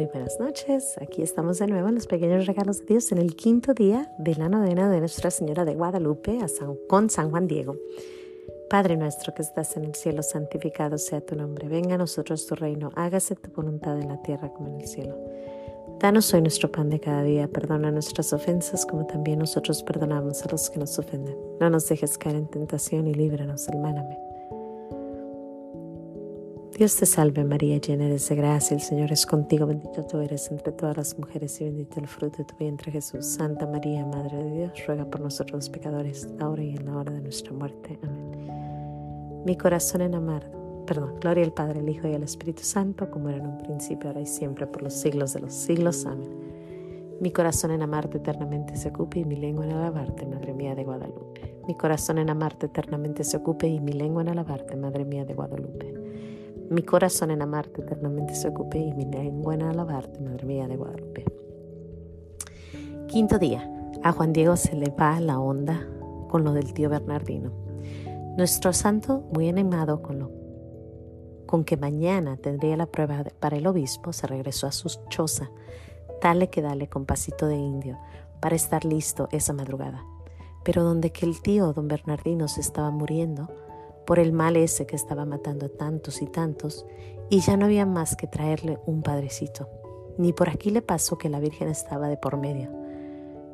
Muy buenas noches. Aquí estamos de nuevo en los pequeños regalos de Dios en el quinto día de la novena de Nuestra Señora de Guadalupe a San, con San Juan Diego. Padre nuestro que estás en el cielo, santificado sea tu nombre. Venga a nosotros tu reino. Hágase tu voluntad en la tierra como en el cielo. Danos hoy nuestro pan de cada día. Perdona nuestras ofensas como también nosotros perdonamos a los que nos ofenden. No nos dejes caer en tentación y líbranos del mal. Amén. Dios te salve María, llena eres de gracia, el Señor es contigo, bendita tú eres entre todas las mujeres y bendito el fruto de tu vientre Jesús. Santa María, Madre de Dios, ruega por nosotros los pecadores, ahora y en la hora de nuestra muerte. Amén. Mi corazón en amar, perdón, gloria al Padre, al Hijo y al Espíritu Santo, como era en un principio, ahora y siempre, por los siglos de los siglos. Amén. Mi corazón en amarte eternamente se ocupe y mi lengua en alabarte, Madre mía de Guadalupe. Mi corazón en amarte eternamente se ocupe y mi lengua en alabarte, Madre mía de Guadalupe. Mi corazón en amarte eternamente se ocupe y mi lengua en alabarte, Madre mía de Guadalupe. Quinto día. A Juan Diego se le va la onda con lo del tío Bernardino. Nuestro santo, muy animado con lo con que mañana tendría la prueba para el obispo, se regresó a su choza, dale que dale con pasito de indio, para estar listo esa madrugada. Pero donde que el tío don Bernardino se estaba muriendo, por el mal ese que estaba matando a tantos y tantos, y ya no había más que traerle un padrecito. Ni por aquí le pasó que la Virgen estaba de por medio.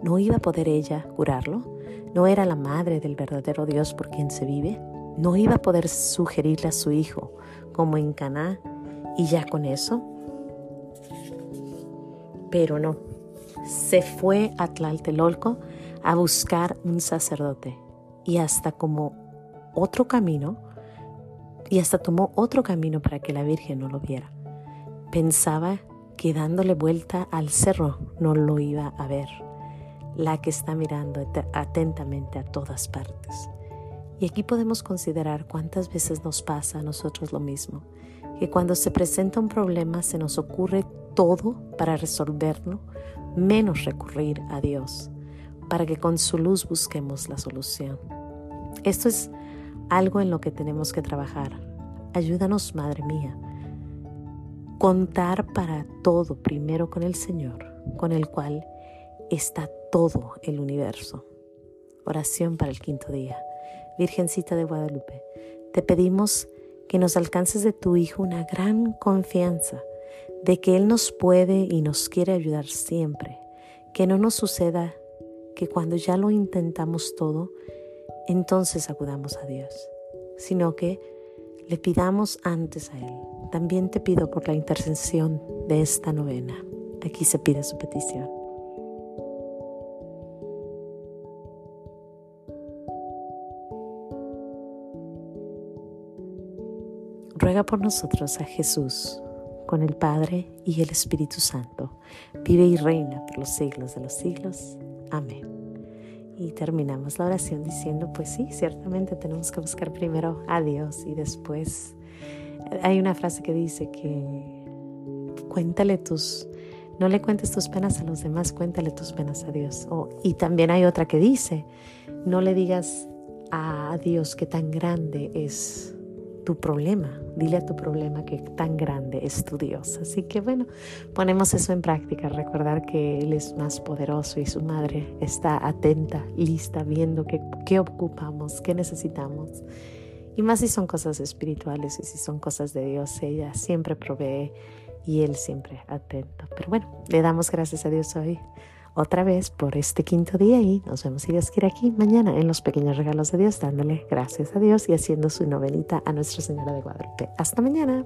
¿No iba a poder ella curarlo? ¿No era la madre del verdadero Dios por quien se vive? ¿No iba a poder sugerirle a su hijo, como en Caná, y ya con eso? Pero no. Se fue a Tlaltelolco a buscar un sacerdote y hasta como otro camino y hasta tomó otro camino para que la Virgen no lo viera. Pensaba que dándole vuelta al cerro no lo iba a ver, la que está mirando atentamente a todas partes. Y aquí podemos considerar cuántas veces nos pasa a nosotros lo mismo, que cuando se presenta un problema se nos ocurre todo para resolverlo, menos recurrir a Dios, para que con su luz busquemos la solución. Esto es algo en lo que tenemos que trabajar. Ayúdanos, Madre mía. Contar para todo primero con el Señor, con el cual está todo el universo. Oración para el quinto día. Virgencita de Guadalupe, te pedimos que nos alcances de tu Hijo una gran confianza de que Él nos puede y nos quiere ayudar siempre. Que no nos suceda que cuando ya lo intentamos todo, entonces acudamos a Dios, sino que le pidamos antes a Él. También te pido por la intercesión de esta novena. Aquí se pide su petición. Ruega por nosotros a Jesús, con el Padre y el Espíritu Santo. Vive y reina por los siglos de los siglos. Amén. Y terminamos la oración diciendo, pues sí, ciertamente tenemos que buscar primero a Dios y después hay una frase que dice que cuéntale tus, no le cuentes tus penas a los demás, cuéntale tus penas a Dios. y también hay otra que dice, no le digas a Dios que tan grande es tu problema. Dile a tu problema que tan grande es tu Dios. Así que bueno, ponemos eso en práctica, recordar que Él es más poderoso y su madre está atenta, lista, viendo qué, qué ocupamos, qué necesitamos. Y más si son cosas espirituales y si son cosas de Dios, ella siempre provee y Él siempre atento. Pero bueno, le damos gracias a Dios hoy otra vez por este quinto día y nos vemos si Dios quiere aquí mañana en los pequeños regalos de Dios, dándole gracias a Dios y haciendo su novenita a Nuestra Señora de Guadalupe. Hasta mañana.